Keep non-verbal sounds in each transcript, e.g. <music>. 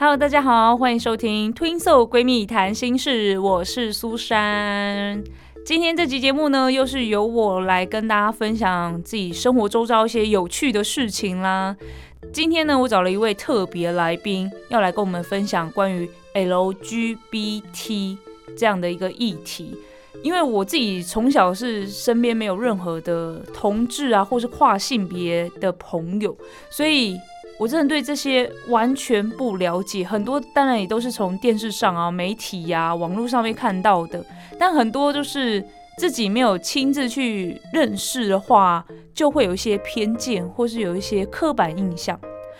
Hello，大家好，欢迎收听 Twinsol 闺蜜谈心事，我是苏珊。今天这集节目呢，又是由我来跟大家分享自己生活周遭一些有趣的事情啦。今天呢，我找了一位特别来宾，要来跟我们分享关于 LGBT 这样的一个议题。因为我自己从小是身边没有任何的同志啊，或是跨性别的朋友，所以。我真的对这些完全不了解，很多当然也都是从电视上啊、媒体呀、网络上面看到的，但很多就是自己没有亲自去认识的话，就会有一些偏见，或是有一些刻板印象。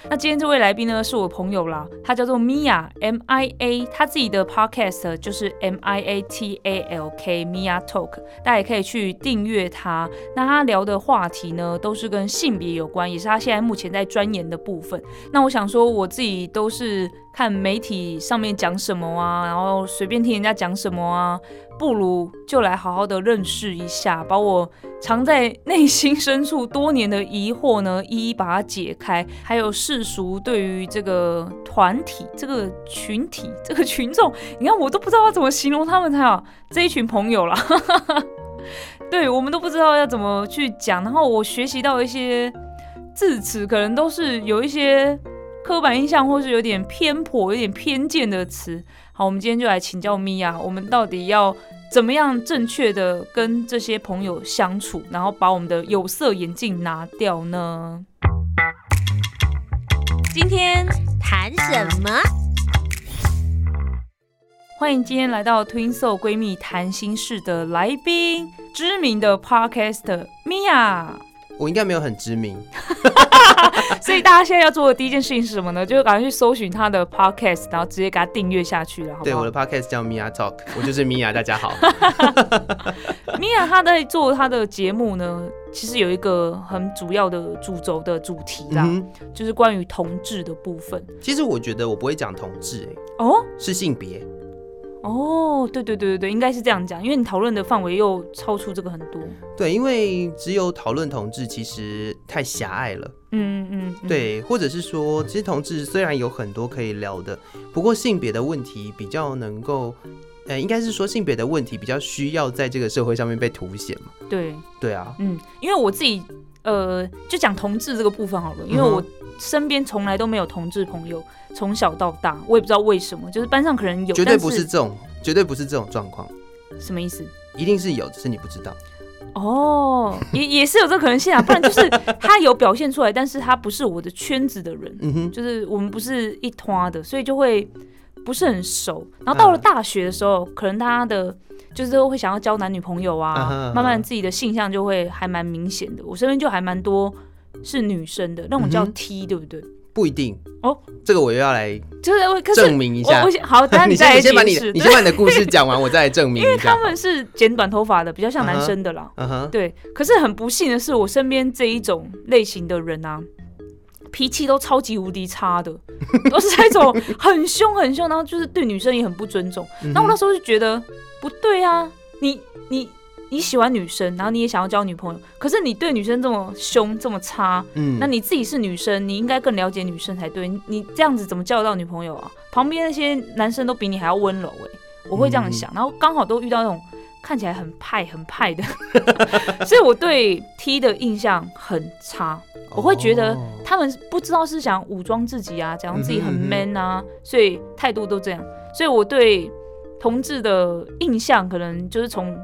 那今天这位来宾呢，是我朋友啦，他叫做 Mia M I A，他自己的 podcast 就是 M I A T A L K Mia Talk，大家也可以去订阅他。那他聊的话题呢，都是跟性别有关，也是他现在目前在钻研的部分。那我想说，我自己都是看媒体上面讲什么啊，然后随便听人家讲什么啊。不如就来好好的认识一下，把我藏在内心深处多年的疑惑呢，<laughs> 一一把它解开。还有世俗对于这个团体、这个群体、<laughs> 这个群众，你看我都不知道要怎么形容他们才好。这一群朋友啦，<laughs> 对我们都不知道要怎么去讲。然后我学习到一些字词，可能都是有一些刻板印象，或是有点偏颇、有点偏见的词。好，我们今天就来请教米娅，我们到底要怎么样正确的跟这些朋友相处，然后把我们的有色眼镜拿掉呢？今天谈什么？欢迎今天来到 Twin Soul 闺蜜谈心事的来宾，知名的 Podcaster 米娅。我应该没有很知名，<laughs> 所以大家现在要做的第一件事情是什么呢？就是赶快去搜寻他的 podcast，然后直接给他订阅下去了。对，我的 podcast 叫 Mia Talk，我就是 Mia，<laughs> 大家好。<laughs> Mia 他在做他的节目呢，其实有一个很主要的主轴的主题啦，就是关于同志的部分。其实我觉得我不会讲同志，哎，哦，是性别。哦，对对对对对，应该是这样讲，因为你讨论的范围又超出这个很多。对，因为只有讨论同志，其实太狭隘了。嗯嗯。对，或者是说，其实同志虽然有很多可以聊的，不过性别的问题比较能够，呃，应该是说性别的问题比较需要在这个社会上面被凸显嘛。对。对啊。嗯，因为我自己，呃，就讲同志这个部分好了，因为我。身边从来都没有同志朋友，从小到大，我也不知道为什么，就是班上可能有，绝对不是这种，绝对不是这种状况。什么意思？一定是有，只是你不知道。哦，也 <laughs> 也是有这可能性啊，不然就是他有表现出来，但是他不是我的圈子的人，嗯哼，就是我们不是一团的，所以就会不是很熟。然后到了大学的时候，可能他的就是会想要交男女朋友啊，慢慢自己的性向就会还蛮明显的。我身边就还蛮多。是女生的那种叫 T，对不对？不一定哦，这个我又要来就是证明一下。我好，<laughs> 你先你先把你你先把你的故事讲完，我再来证明。<laughs> 因为他们是剪短头发的，比较像男生的啦。嗯哼，对。可是很不幸的是，我身边这一种类型的人啊，脾气都超级无敌差的，<laughs> 都是那种很凶很凶，然后就是对女生也很不尊重。那我那时候就觉得不对啊，你你。你喜欢女生，然后你也想要交女朋友，可是你对女生这么凶这么差，嗯，那你自己是女生，你应该更了解女生才对。你这样子怎么交得到女朋友啊？旁边那些男生都比你还要温柔哎，我会这样想。然后刚好都遇到那种看起来很派很派的，<laughs> 所以我对 T 的印象很差。我会觉得他们不知道是想武装自己啊，假装自己很 man 啊，所以态度都这样。所以我对同志的印象可能就是从。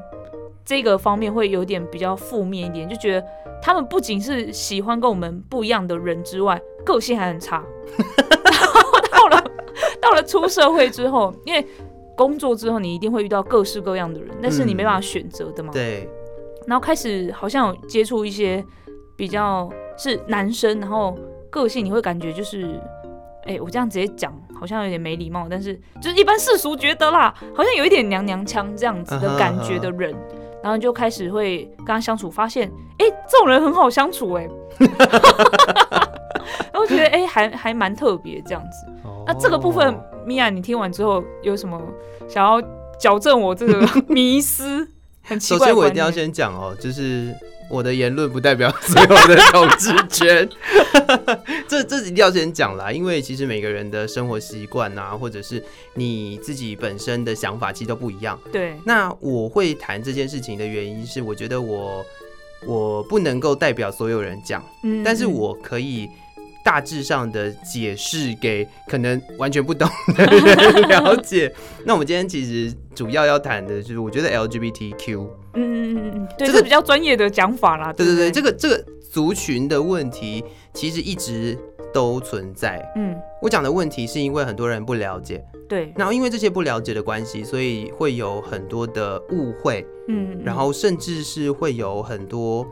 这个方面会有点比较负面一点，就觉得他们不仅是喜欢跟我们不一样的人之外，个性还很差。<laughs> 然后到了到了出社会之后，因为工作之后你一定会遇到各式各样的人，但是你没办法选择的嘛。对。然后开始好像有接触一些比较是男生，然后个性你会感觉就是，哎，我这样直接讲好像有点没礼貌，但是就是一般世俗觉得啦，好像有一点娘娘腔这样子的感觉的人。然后就开始会跟他相处，发现哎，这种人很好相处哎，<laughs> 然后觉得哎，还还蛮特别这样子。那这个部分，米娅，你听完之后有什么想要矫正我这个 <laughs> 迷思？很奇怪。首先，我一定要先讲哦，就是我的言论不代表所有的统治权。<laughs> 这这一定要先讲啦，因为其实每个人的生活习惯啊，或者是你自己本身的想法，其实都不一样。对。那我会谈这件事情的原因是，我觉得我我不能够代表所有人讲，嗯，但是我可以。大致上的解释给可能完全不懂的人 <laughs> 了解。那我们今天其实主要要谈的就是，我觉得 LGBTQ，嗯嗯嗯嗯，对，这个比较专业的讲法啦。对对对，这个这个族群的问题其实一直都存在。嗯，我讲的问题是因为很多人不了解。对，然后因为这些不了解的关系，所以会有很多的误会。嗯，然后甚至是会有很多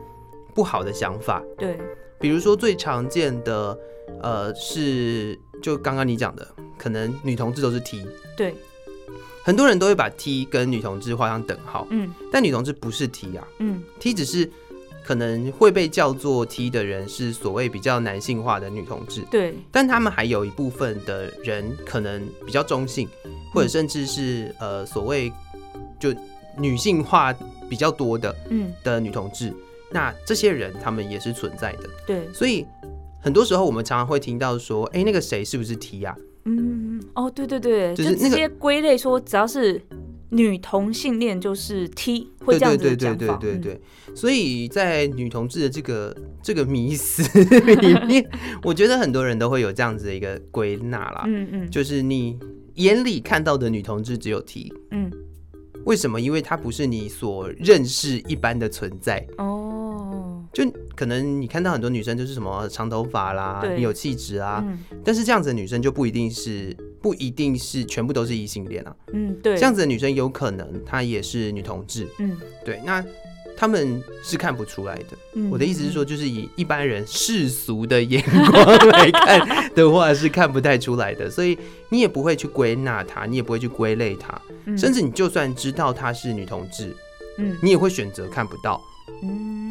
不好的想法。对。比如说最常见的，呃，是就刚刚你讲的，可能女同志都是 T，对，很多人都会把 T 跟女同志画上等号，嗯，但女同志不是 T 啊，嗯，T 只是可能会被叫做 T 的人是所谓比较男性化的女同志，对，但他们还有一部分的人可能比较中性，或者甚至是呃所谓就女性化比较多的，嗯。的女同志。那这些人他们也是存在的，对，所以很多时候我们常常会听到说，哎，那个谁是不是 T 呀？嗯，哦，对对对，就是直接归类说，只要是女同性恋就是 T，会这样子讲法。对对对对，所以在女同志的这个这个迷思里面，我觉得很多人都会有这样子的一个归纳啦。嗯嗯，就是你眼里看到的女同志只有 T，嗯，为什么？因为它不是你所认识一般的存在。哦。就可能你看到很多女生就是什么长头发啦，你有气质啊，但是这样子的女生就不一定是不一定是全部都是异性恋啊。嗯，对，这样子的女生有可能她也是女同志。嗯，对，那他们是看不出来的。我的意思是说，就是以一般人世俗的眼光 <laughs> 来看的话，是看不太出来的，所以你也不会去归纳她，你也不会去归类她，甚至你就算知道她是女同志，嗯，你也会选择看不到。嗯，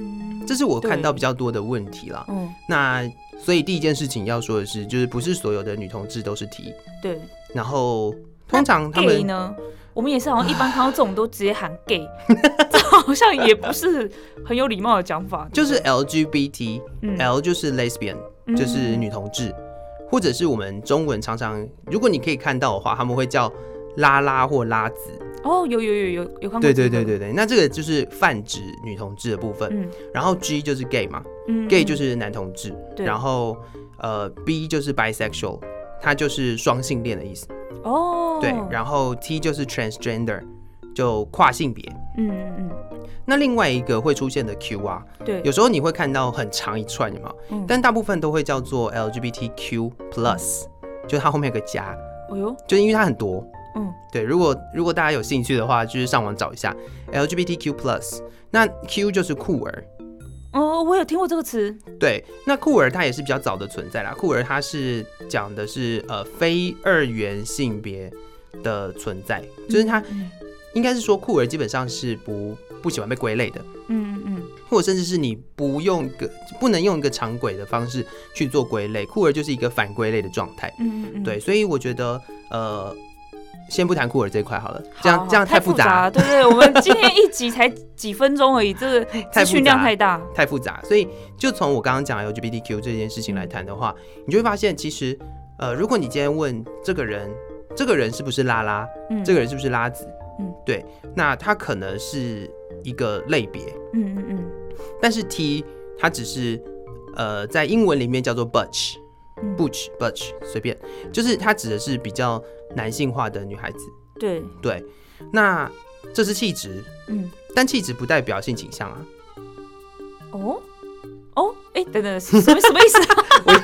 这是我看到比较多的问题了。嗯，那所以第一件事情要说的是，就是不是所有的女同志都是 T。对。然后通常他们呢，我们也是好像一般看到这种都直接喊 gay，<laughs> 这好像也不是很有礼貌的讲法。就是 LGBT，L 就是 lesbian，就是女同志，或者是我们中文常常，如果你可以看到的话，他们会叫拉拉或拉子。哦，有有有有有看过。对对对对对，那这个就是泛指女同志的部分。嗯，然后 G 就是 gay 嘛，嗯，gay 就是男同志。对。然后呃，B 就是 bisexual，它就是双性恋的意思。哦。对，然后 T 就是 transgender，就跨性别。嗯嗯嗯。那另外一个会出现的 Q 啊，对，有时候你会看到很长一串，有没有？嗯。但大部分都会叫做 LGBTQ plus，就是它后面有个加。哦呦。就因为它很多。嗯，对，如果如果大家有兴趣的话，就是上网找一下 LGBTQ plus，那 Q 就是酷儿。哦，我有听过这个词。对，那酷儿它也是比较早的存在啦。酷儿它是讲的是呃非二元性别的存在，就是它应该是说酷儿基本上是不不喜欢被归类的。嗯嗯嗯，或者甚至是你不用个不能用一个常轨的方式去做归类，酷儿就是一个反归类的状态。嗯嗯嗯，对，所以我觉得呃。先不谈酷儿这一块好了，这样这样太复杂。对不对，我们今天一集才几分钟而已，<laughs> 这个资讯量太大，太复杂。所以就从我刚刚讲 LGBTQ 这件事情来谈的话，你就会发现，其实呃，如果你今天问这个人，这个人是不是拉拉，这个人是不是拉子，嗯，对，那他可能是一个类别，嗯嗯嗯，但是 T 它只是呃，在英文里面叫做 Butch。Butch Butch 随便，就是它指的是比较男性化的女孩子。对对，那这是气质，嗯，但气质不代表性倾向啊。哦哦，哎，等等，什么什么意思？<laughs> 我要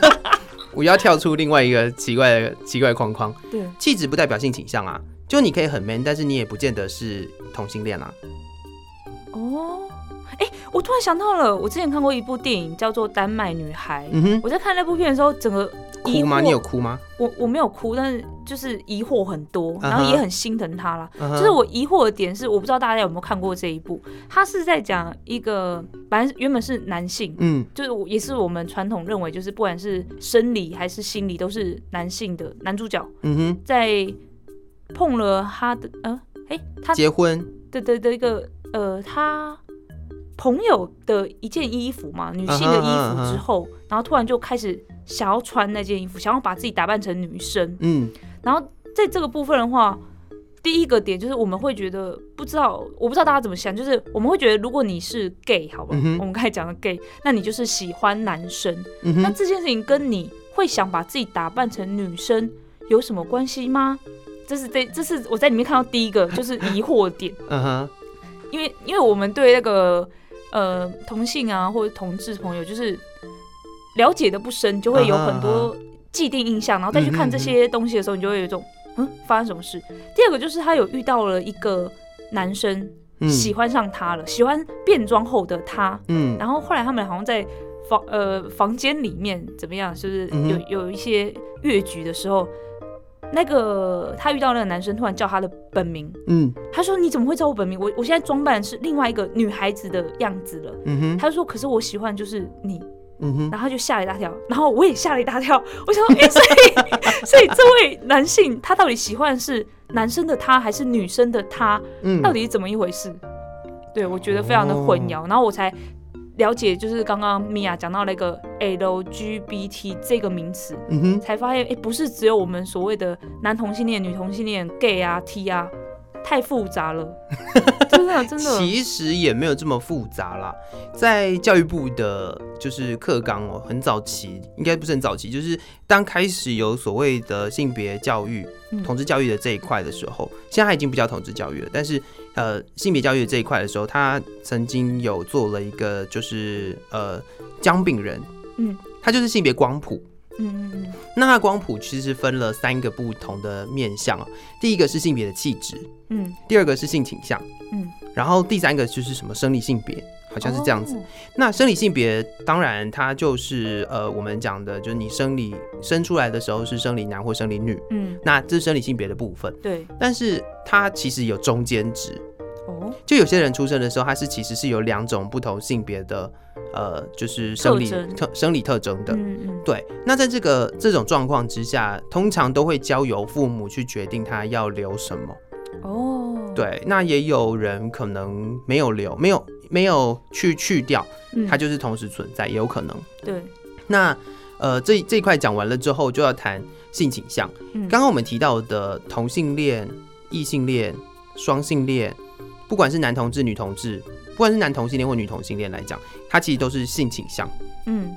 我要跳出另外一个奇怪的奇怪框框。对，气质不代表性倾向啊，就你可以很 man，但是你也不见得是同性恋啊。哦。哎，我突然想到了，我之前看过一部电影叫做《丹麦女孩》。嗯哼，我在看那部片的时候，整个哭吗？你有哭吗？我我没有哭，但是就是疑惑很多，然后也很心疼她啦。就是我疑惑的点是，我不知道大家有没有看过这一部，他是在讲一个，反正原本是男性，嗯，就是也是我们传统认为，就是不管是生理还是心理都是男性的男主角，嗯哼，在碰了他的，呃，哎，他结婚的的的一个，呃，他。朋友的一件衣服嘛，女性的衣服之后，然后突然就开始想要穿那件衣服，想要把自己打扮成女生。嗯，然后在这个部分的话，第一个点就是我们会觉得不知道，我不知道大家怎么想，就是我们会觉得如果你是 gay，好吧，我们刚才讲的 gay，那你就是喜欢男生。那这件事情跟你会想把自己打扮成女生有什么关系吗？这是这这是我在里面看到第一个就是疑惑点。<laughs> 嗯哼，因为因为我们对那个。呃，同性啊，或者同志朋友，就是了解的不深，就会有很多既定印象，然后再去看这些东西的时候，你就会有一种嗯，发生什么事？第二个就是他有遇到了一个男生，喜欢上他了，喜欢变装后的他，嗯，然后后来他们好像在房呃房间里面怎么样，就是有有一些越局的时候。那个他遇到那个男生，突然叫他的本名，嗯，他说你怎么会叫我本名？我我现在装扮是另外一个女孩子的样子了，嗯哼，他说可是我喜欢就是你，嗯哼，然后他就吓了一大跳，然后我也吓了一大跳，我想说，哎，所以 <laughs> 所以这位男性他到底喜欢是男生的他还是女生的他？嗯，到底是怎么一回事？对我觉得非常的混淆，然后我才。了解就是刚刚米娅讲到那个 LGBT 这个名词，嗯哼，才发现哎，不是只有我们所谓的男同性恋、女同性恋、gay 啊、T 啊，太复杂了，<laughs> 真的真的。其实也没有这么复杂啦，在教育部的就是课纲哦，很早期，应该不是很早期，就是当开始有所谓的性别教育、同志教育的这一块的时候，现在已经不叫统治教育了，但是。呃，性别教育这一块的时候，他曾经有做了一个，就是呃，姜饼人，嗯，他就是性别光谱，嗯嗯嗯，那他光谱其实分了三个不同的面向第一个是性别的气质，嗯，第二个是性倾向，嗯，然后第三个就是什么生理性别。好像是这样子。那生理性别，当然它就是呃，我们讲的，就是你生理生出来的时候是生理男或生理女，嗯，那这是生理性别的部分。对。但是它其实有中间值。哦。就有些人出生的时候，他是其实是有两种不同性别的，呃，就是生理特生理特征的。嗯嗯。对。那在这个这种状况之下，通常都会交由父母去决定他要留什么。哦。对。那也有人可能没有留，没有。没有去去掉，它就是同时存在，也有可能。对，那呃，这这一块讲完了之后，就要谈性倾向。刚刚我们提到的同性恋、异性恋、双性恋，不管是男同志、女同志，不管是男同性恋或女同性恋来讲，它其实都是性倾向。嗯，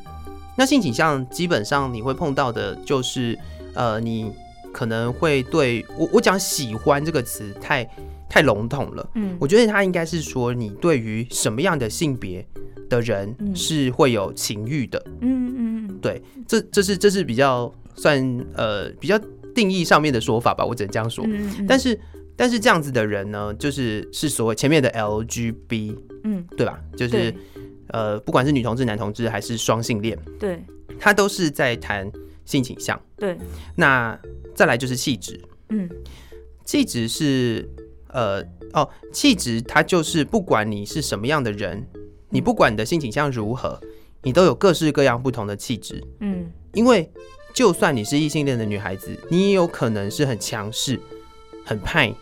那性倾向基本上你会碰到的就是，呃，你可能会对我我讲喜欢这个词太。太笼统了，嗯，我觉得他应该是说，你对于什么样的性别的人是会有情欲的，嗯嗯嗯，对，这这是这是比较算呃比较定义上面的说法吧，我只能这样说。但是但是这样子的人呢，就是是所谓前面的 LGB，嗯，对吧？就是呃不管是女同志、男同志还是双性恋，对，他都是在谈性倾向。对，那再来就是气质，嗯，气质是。呃哦，气质它就是不管你是什么样的人，你不管你的性倾向如何，你都有各式各样不同的气质。嗯，因为就算你是异性恋的女孩子，你也有可能是很强势、很派，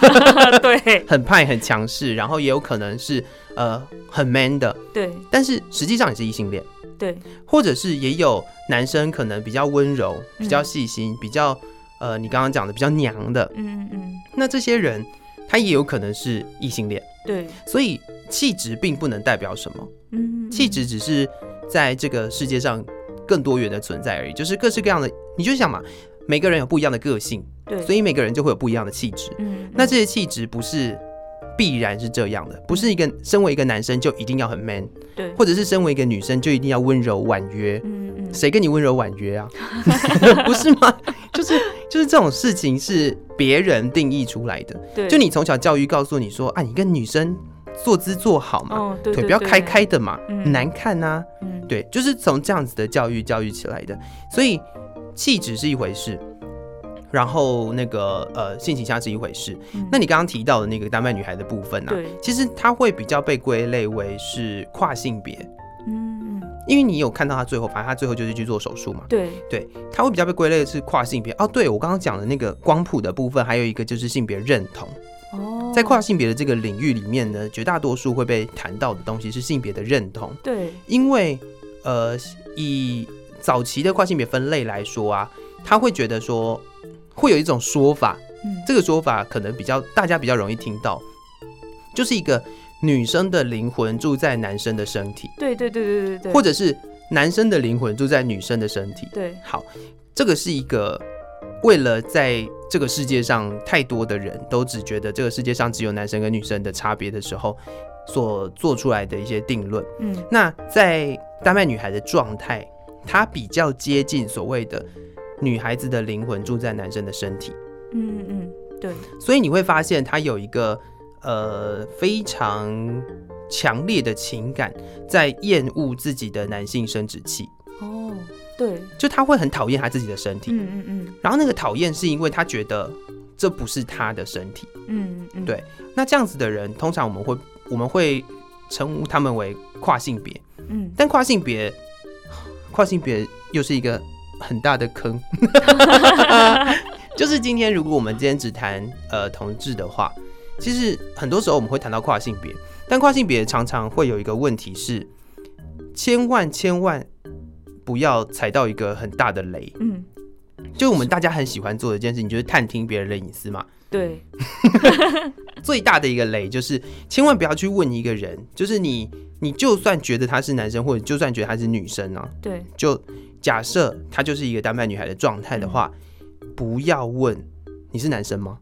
<laughs> 对，很派、很强势，然后也有可能是呃很 man 的，对。但是实际上你是异性恋，对，或者是也有男生可能比较温柔、比较细心、比较呃你刚刚讲的比较娘的，嗯嗯嗯，那这些人。他也有可能是异性恋，对，所以气质并不能代表什么，嗯，气质只是在这个世界上更多元的存在而已，就是各式各样的，你就想嘛，每个人有不一样的个性，对，所以每个人就会有不一样的气质，嗯，那这些气质不是必然是这样的，不是一个身为一个男生就一定要很 man，对，或者是身为一个女生就一定要温柔婉约，嗯嗯，谁跟你温柔婉约啊？<laughs> <laughs> 不是吗？就是就是这种事情是别人定义出来的，对，就你从小教育告诉你说，啊，你跟女生坐姿坐好嘛，腿不要开开的嘛，难看呐，对，就是从这样子的教育教育起来的，所以气质是一回事，然后那个呃性倾向是一回事。那你刚刚提到的那个丹麦女孩的部分呢？对，其实她会比较被归类为是跨性别。嗯，因为你有看到他最后，反正他最后就是去做手术嘛。对，对，他会比较被归类是跨性别。哦，对我刚刚讲的那个光谱的部分，还有一个就是性别认同。哦，在跨性别的这个领域里面呢，绝大多数会被谈到的东西是性别的认同。对，因为呃，以早期的跨性别分类来说啊，他会觉得说，会有一种说法，嗯，这个说法可能比较大家比较容易听到，就是一个女生的灵魂住在男生的身体。对对对对对对，或者是男生的灵魂住在女生的身体。对，好，这个是一个。为了在这个世界上太多的人都只觉得这个世界上只有男生跟女生的差别的时候，所做出来的一些定论。嗯，那在丹麦女孩的状态，她比较接近所谓的女孩子的灵魂住在男生的身体。嗯嗯，对。所以你会发现她有一个呃非常强烈的情感，在厌恶自己的男性生殖器。哦。对，就他会很讨厌他自己的身体，嗯嗯嗯，然后那个讨厌是因为他觉得这不是他的身体，嗯嗯，对。那这样子的人，通常我们会我们会称呼他们为跨性别，嗯，但跨性别跨性别又是一个很大的坑，<laughs> <laughs> 就是今天如果我们今天只谈呃同志的话，其实很多时候我们会谈到跨性别，但跨性别常常会有一个问题是，千万千万。不要踩到一个很大的雷。嗯，就我们大家很喜欢做的一件事情，就是探听别人的隐私嘛。对，<laughs> 最大的一个雷就是千万不要去问一个人，就是你，你就算觉得他是男生，或者就算觉得他是女生啊，对，就假设他就是一个丹麦女孩的状态的话，不要问你是男生吗？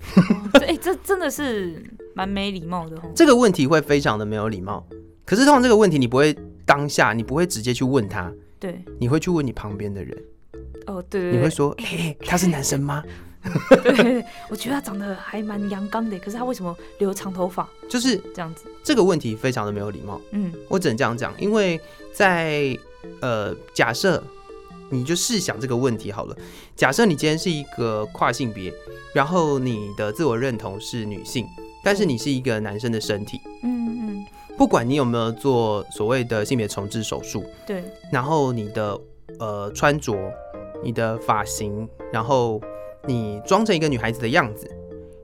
<laughs> 哎，这真的是蛮没礼貌的。这个问题会非常的没有礼貌。可是通常这个问题你不会当下，你不会直接去问他。对，你会去问你旁边的人，哦，对，你会说，哎，他是男生吗？<laughs> 对，我觉得他长得还蛮阳刚的，可是他为什么留长头发？就是这样子，这个问题非常的没有礼貌。嗯，我只能这样讲，因为在呃，假设你就试想这个问题好了，假设你今天是一个跨性别，然后你的自我认同是女性，但是你是一个男生的身体，嗯嗯。不管你有没有做所谓的性别重置手术，对，然后你的呃穿着、你的发型，然后你装成一个女孩子的样子，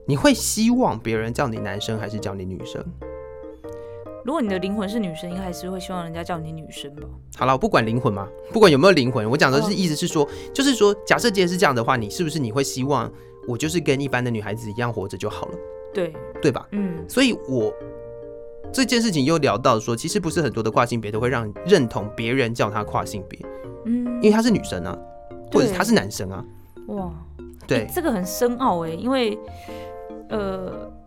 你会希望别人叫你男生还是叫你女生？如果你的灵魂是女生，应该还是会希望人家叫你女生吧？好了，不管灵魂嘛，不管有没有灵魂，我讲的是意思是说，就是说，假设今天是这样的话，你是不是你会希望我就是跟一般的女孩子一样活着就好了？对，对吧？嗯，所以我。这件事情又聊到说，其实不是很多的跨性别都会让认同别人叫他跨性别，嗯，因为他是女生啊，或者他是男生啊，哇，对，这个很深奥哎，因为呃，我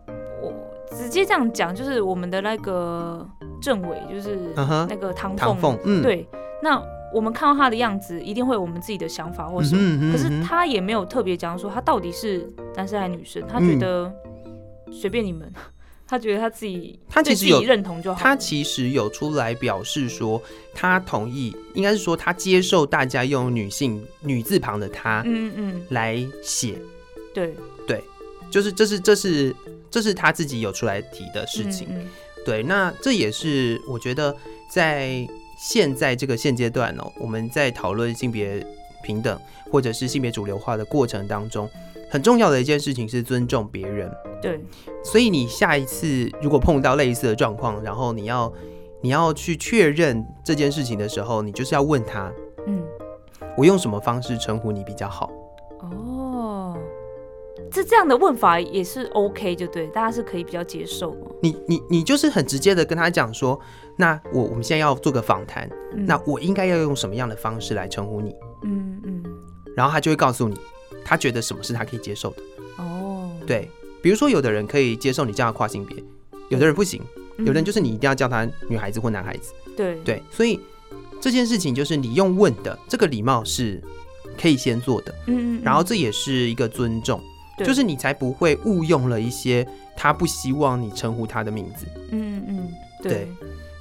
直接这样讲，就是我们的那个政委，就是那个唐凤，嗯，对，那我们看到他的样子，一定会有我们自己的想法或什么，可是他也没有特别讲说他到底是男生还是女生，他觉得随便你们。<laughs> 他觉得他自己，他其实有认同就好。他其实有出来表示说，他同意，应该是说他接受大家用女性女字旁的他，嗯嗯，来写。对。对，就是这是这是这是他自己有出来提的事情。对，那这也是我觉得在现在这个现阶段哦，我们在讨论性别平等或者是性别主流化的过程当中。很重要的一件事情是尊重别人。对，所以你下一次如果碰到类似的状况，然后你要你要去确认这件事情的时候，你就是要问他，嗯，我用什么方式称呼你比较好？哦，这这样的问法也是 OK，就对，大家是可以比较接受。你你你就是很直接的跟他讲说，那我我们现在要做个访谈，那我应该要用什么样的方式来称呼你？嗯嗯，然后他就会告诉你。他觉得什么是他可以接受的哦，对，比如说有的人可以接受你叫他跨性别，有的人不行，有的人就是你一定要叫他女孩子或男孩子，对对，所以这件事情就是你用问的这个礼貌是可以先做的，嗯嗯，然后这也是一个尊重，就是你才不会误用了一些他不希望你称呼他的名字，嗯嗯，对，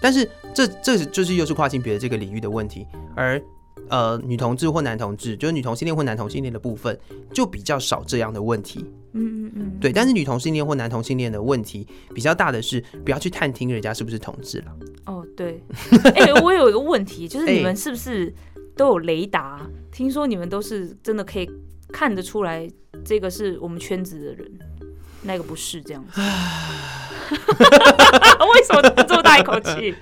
但是这这就是又是跨性别的这个领域的问题，而。呃女同志或男同志，就是女同性恋或男同性恋的部分，就比较少这样的问题。嗯嗯嗯，对。但是女同性恋或男同性恋的问题比较大的是，不要去探听人家是不是同志了。哦，对。<laughs> 哎，我有一个问题，就是你 <laughs> 们是不是都有雷达？听说你们都是真的可以看得出来，这个是我们圈子的人，那个不是这样子。<laughs> 为什么这么大一口气？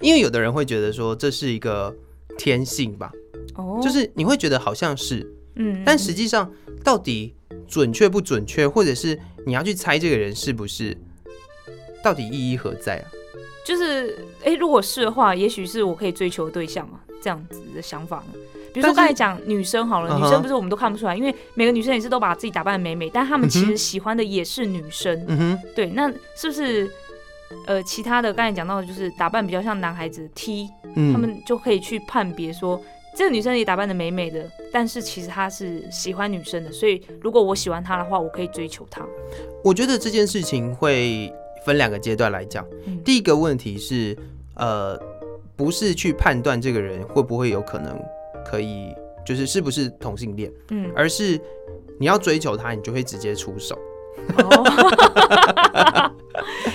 因为有的人会觉得说这是一个天性吧，哦，就是你会觉得好像是，嗯，但实际上到底准确不准确，或者是你要去猜这个人是不是，到底意义何在啊？就是，哎，如果是的话，也许是我可以追求对象嘛，这样子的想法呢？比如说刚才讲女生好了，女生不是我们都看不出来，因为每个女生也是都把自己打扮的美美，但她们其实喜欢的也是女生，嗯哼，对，那是不是？呃，其他的刚才讲到的就是打扮比较像男孩子 T，他们就可以去判别说这个女生也打扮的美美的，但是其实她是喜欢女生的，所以如果我喜欢她的话，我可以追求她。我觉得这件事情会分两个阶段来讲。第一个问题是，呃，不是去判断这个人会不会有可能可以，就是是不是同性恋，嗯，而是你要追求他，你就会直接出手。<laughs>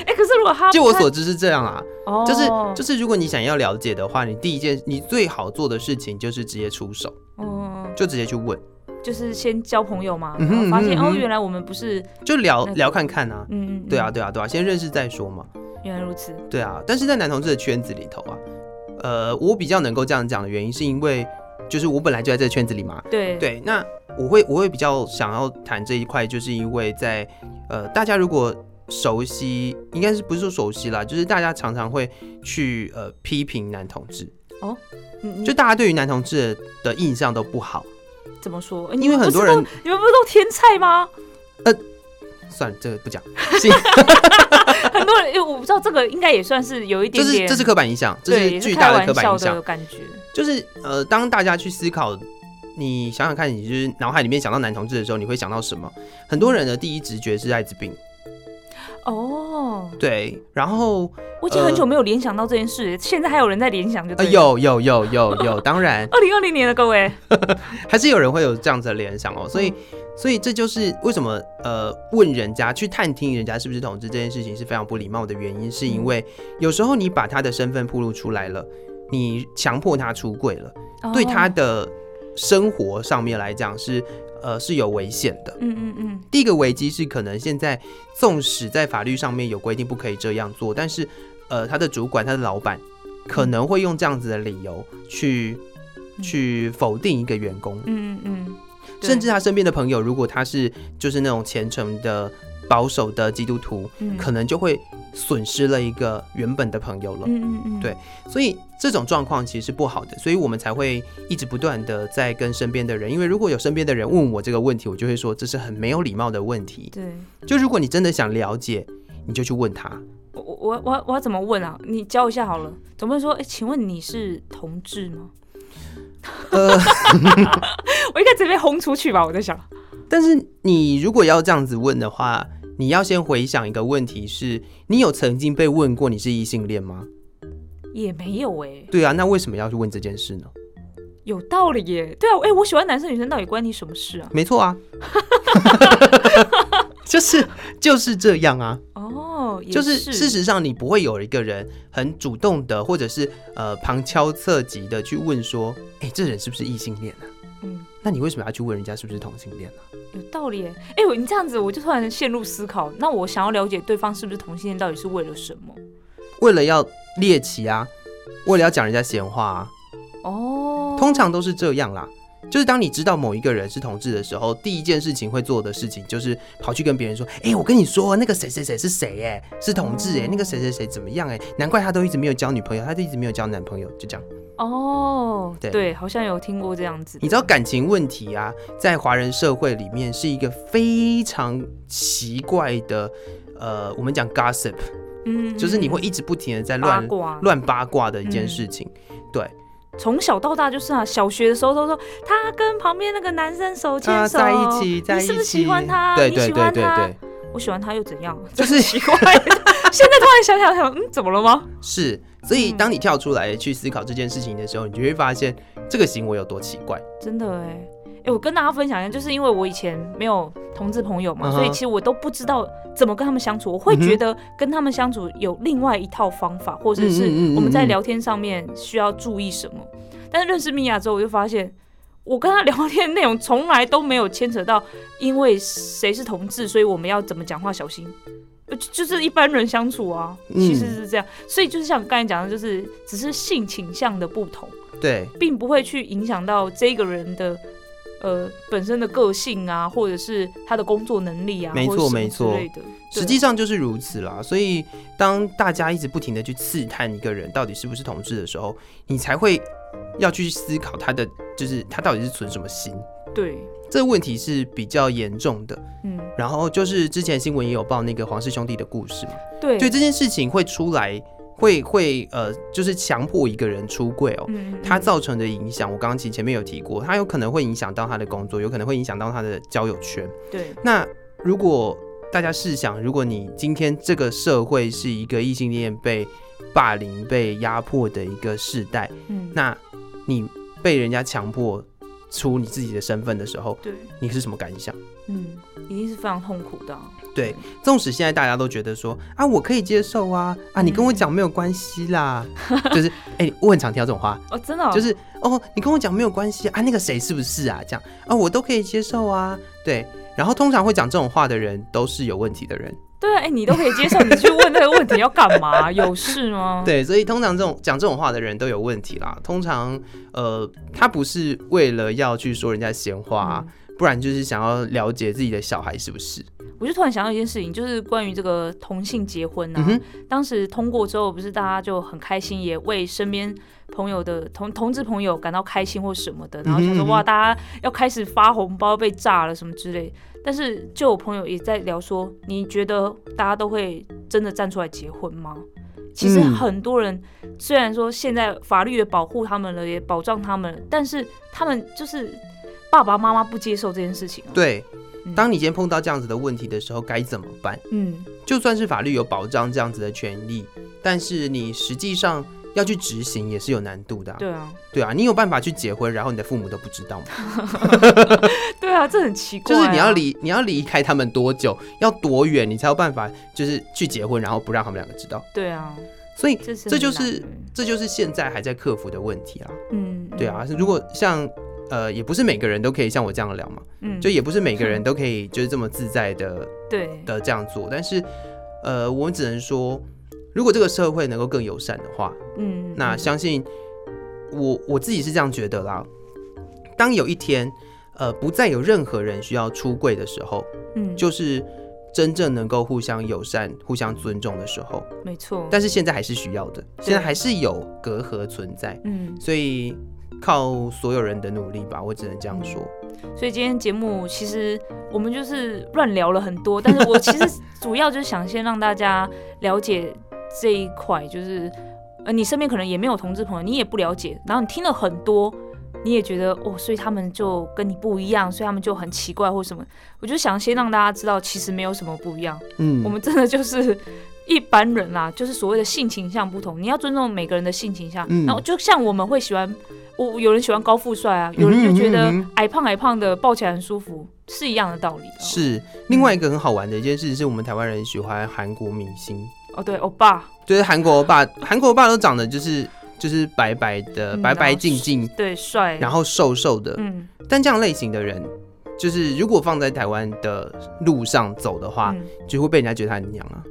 哎，可是如果他，据我所知是这样啊，哦。就是就是，如果你想要了解的话，你第一件你最好做的事情就是直接出手，嗯，就直接去问，就是先交朋友嘛，然后发现哦，原来我们不是就聊聊看看啊，嗯，对啊，对啊，对啊，先认识再说嘛，原来如此，对啊，但是在男同志的圈子里头啊，呃，我比较能够这样讲的原因是因为，就是我本来就在这个圈子里嘛，对对，那我会我会比较想要谈这一块，就是因为在呃，大家如果。熟悉应该是不是说熟悉啦，就是大家常常会去呃批评男同志哦，就大家对于男同志的印象都不好。怎么说？因为很多人你们不是都天菜吗？呃，算了，这个不讲。<laughs> <laughs> 很多人因为我不知道这个应该也算是有一点，就是这是刻板印象，这是巨大的刻板印象感觉。就是呃，当大家去思考，你想想看，你就是脑海里面想到男同志的时候，你会想到什么？很多人的第一直觉是艾滋病。哦，对，然后我已经很久没有联想到这件事，现在还有人在联想，就有有有有有，当然，<laughs> 二零二零年的各位，还是有人会有这样子的联想哦，所以所以这就是为什么呃问人家去探听人家是不是同志这件事情是非常不礼貌的原因，是因为有时候你把他的身份暴露出来了，你强迫他出柜了，对他的生活上面来讲是。呃，是有危险的。嗯嗯嗯。第一个危机是可能现在，纵使在法律上面有规定不可以这样做，但是，呃，他的主管、他的老板可能会用这样子的理由去去否定一个员工。嗯嗯嗯。甚至他身边的朋友，如果他是就是那种虔诚的。保守的基督徒，可能就会损失了一个原本的朋友了。嗯嗯嗯，对，所以这种状况其实是不好的，所以我们才会一直不断的在跟身边的人，因为如果有身边的人问我这个问题，我就会说这是很没有礼貌的问题。对，就如果你真的想了解，你就去问他。我我我我要怎么问啊？你教一下好了。总不能说，哎，请问你是同志吗？<laughs> 呃，<laughs> 直接轰出去吧？我在想。但是你如果要这样子问的话。你要先回想一个问题：是你有曾经被问过你是异性恋吗？也没有哎。对啊，那为什么要去问这件事呢？有道理耶。对啊，哎，我喜欢男生女生到底关你什么事啊？没错啊，<laughs> 就是就是这样啊。哦，就是事实上你不会有一个人很主动的，或者是呃旁敲侧击的去问说，哎，这人是不是异性恋啊？嗯，那你为什么要去问人家是不是同性恋呢？有道理哎，哎，你这样子我就突然陷入思考。那我想要了解对方是不是同性恋，到底是为了什么？为了要猎奇啊，为了要讲人家闲话啊。哦，通常都是这样啦。就是当你知道某一个人是同志的时候，第一件事情会做的事情就是跑去跟别人说：“哎，我跟你说，那个谁谁谁是谁？哎，是同志哎，那个谁谁谁怎么样？哎，难怪他都一直没有交女朋友，他就一直没有交男朋友，就这样。”哦，对对，好像有听过这样子。你知道感情问题啊，在华人社会里面是一个非常奇怪的，呃，我们讲 gossip，嗯，就是你会一直不停的在乱乱八卦的一件事情。对，从小到大就是啊，小学的时候都说他跟旁边那个男生手牵手在一起，你是不是喜欢他？对对对对对，我喜欢他又怎样？就是奇怪。<laughs> 现在突然想想想，嗯，怎么了吗？是。所以，当你跳出来去思考这件事情的时候，你就会发现，这个行为有多奇怪。真的哎，哎，我跟大家分享一下，就是因为我以前没有同志朋友嘛，所以其实我都不知道怎么跟他们相处。我会觉得跟他们相处有另外一套方法，或者是我们在聊天上面需要注意什么。但是认识米娅之后，我就发现。我跟他聊天内容从来都没有牵扯到，因为谁是同志，所以我们要怎么讲话小心，就是一般人相处啊，其实是这样。所以就是像刚才讲的，就是只是性倾向的不同，对，并不会去影响到这个人的呃本身的个性啊，或者是他的工作能力啊，没错没错之类的。实际上就是如此啦。所以当大家一直不停的去刺探一个人到底是不是同志的时候，你才会。要去思考他的，就是他到底是存什么心？对，这个问题是比较严重的。嗯，然后就是之前新闻也有报那个黄氏兄弟的故事嘛。对，对这件事情会出来，会会呃，就是强迫一个人出柜哦。嗯。他造成的影响，我刚刚其实前面有提过，他有可能会影响到他的工作，有可能会影响到他的交友圈。对。那如果大家试想，如果你今天这个社会是一个异性恋被霸凌、被压迫的一个世代，嗯，那你被人家强迫出你自己的身份的时候，对，你是什么感想？嗯，一定是非常痛苦的。对，纵使现在大家都觉得说啊，我可以接受啊，啊，你跟我讲没有关系啦，<laughs> 就是哎，我很常听到这种话哦，真的，就是哦，你跟我讲没有关系啊，那个谁是不是啊？这样啊，我都可以接受啊，对。然后通常会讲这种话的人都是有问题的人。对啊，哎，你都可以接受，你去问这个问题要干嘛？<laughs> 有事吗？对，所以通常这种讲这种话的人都有问题啦。通常，呃，他不是为了要去说人家闲话，不然就是想要了解自己的小孩是不是。我就突然想到一件事情，就是关于这个同性结婚啊。当时通过之后，不是大家就很开心，也为身边朋友的同同志朋友感到开心或什么的，然后就说哇，大家要开始发红包被炸了什么之类。但是，就我朋友也在聊说，你觉得大家都会真的站出来结婚吗？其实很多人虽然说现在法律也保护他们了，也保障他们，但是他们就是爸爸妈妈不接受这件事情。对，当你今天碰到这样子的问题的时候，该怎么办？嗯，就算是法律有保障这样子的权利，但是你实际上。要去执行也是有难度的。对啊，对啊，你有办法去结婚，然后你的父母都不知道吗？<laughs> 对啊，这很奇怪。就是你要离你要离开他们多久，要多远，你才有办法就是去结婚，然后不让他们两个知道。对啊，所以这就是这就是现在还在克服的问题啊。嗯，对啊，如果像呃，也不是每个人都可以像我这样聊嘛。嗯，就也不是每个人都可以就是这么自在的 <laughs> 对的这样做，但是呃，我们只能说。如果这个社会能够更友善的话，嗯，那相信我我自己是这样觉得啦。当有一天，呃，不再有任何人需要出柜的时候，嗯，就是真正能够互相友善、互相尊重的时候，没错。但是现在还是需要的，现在还是有隔阂存在，嗯，所以靠所有人的努力吧，我只能这样说。所以今天节目其实我们就是乱聊了很多，但是我其实主要就是想先让大家了解。这一块就是，呃，你身边可能也没有同志朋友，你也不了解，然后你听了很多，你也觉得哦，所以他们就跟你不一样，所以他们就很奇怪或什么。我就想先让大家知道，其实没有什么不一样。嗯，我们真的就是一般人啦，就是所谓的性倾向不同，你要尊重每个人的性倾向。然后就像我们会喜欢，我有人喜欢高富帅啊，有人就觉得矮胖矮胖的抱起来很舒服，是一样的道理。是另外一个很好玩的一件事，是我们台湾人喜欢韩国明星。哦，对，欧巴，就是韩国欧巴，韩国欧巴都长得就是就是白白的，白白净净，对，帅，然后瘦瘦的，嗯，但这样类型的人，就是如果放在台湾的路上走的话，就会被人家觉得他很娘啊。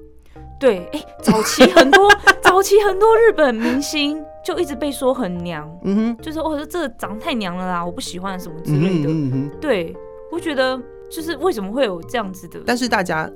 对，哎，早期很多，<laughs> 早期很多日本明星就一直被说很娘，嗯哼，就是我说这长得太娘了啦，我不喜欢什么之类的，嗯哼，对，我觉得就是为什么会有这样子的，但是大家。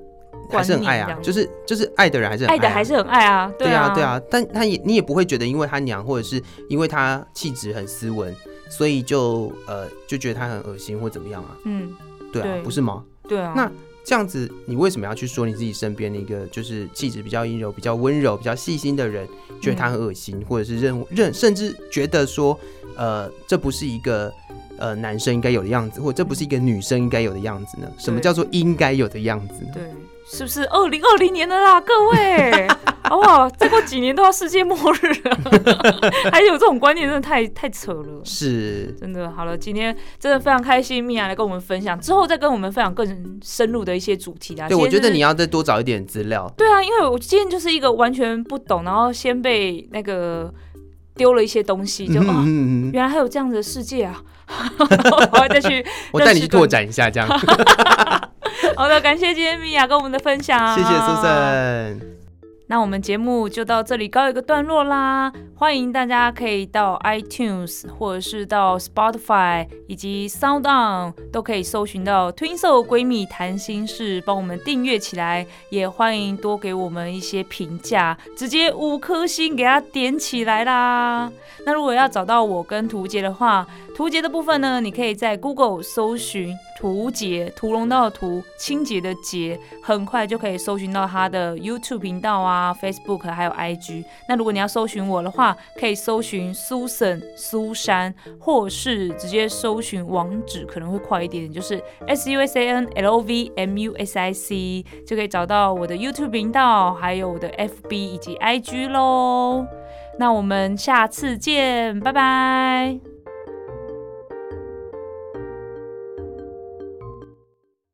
还是很爱啊，就是就是爱的人还是爱的还是很爱啊，对啊对啊，但他也你也不会觉得因为他娘或者是因为他气质很斯文，所以就呃就觉得他很恶心或怎么样啊？嗯，对啊，不是吗？对啊，那这样子你为什么要去说你自己身边的一个就是气质比较阴柔、比较温柔、比较细心的人，觉得他很恶心，或者是认认甚至觉得说呃这不是一个。呃，男生应该有的样子，或者这不是一个女生应该有的样子呢？什么叫做应该有的样子呢？对，是不是二零二零年的啦？各位，好不好？再过几年都要世界末日了，<laughs> 还有这种观念，真的太太扯了。是，真的。好了，今天真的非常开心，米娅来跟我们分享，之后再跟我们分享更深入的一些主题啊。对，我觉得你要再多找一点资料。对啊，因为我今天就是一个完全不懂，然后先被那个丢了一些东西，就哦，原来还有这样的世界啊！<laughs> 我要再去，我带你去拓展一下，这样。<laughs> 好的，感谢今天米娅跟我们的分享，谢谢苏珊。那我们节目就到这里告一个段落啦！欢迎大家可以到 iTunes 或者是到 Spotify 以及 SoundOn 都可以搜寻到 Twinso 闺蜜谈心事，帮我们订阅起来。也欢迎多给我们一些评价，直接五颗星给它点起来啦！那如果要找到我跟图杰的话，图杰的部分呢，你可以在 Google 搜寻图杰，屠龙道的图，清洁的洁，很快就可以搜寻到他的 YouTube 频道啊啊、Facebook 还有 IG。那如果你要搜寻我的话，可以搜寻 Susan 苏珊，或是直接搜寻网址可能会快一点点，就是 S U S A N L O V M U S I C，就可以找到我的 YouTube 频道，还有我的 FB 以及 IG 喽。那我们下次见，拜拜。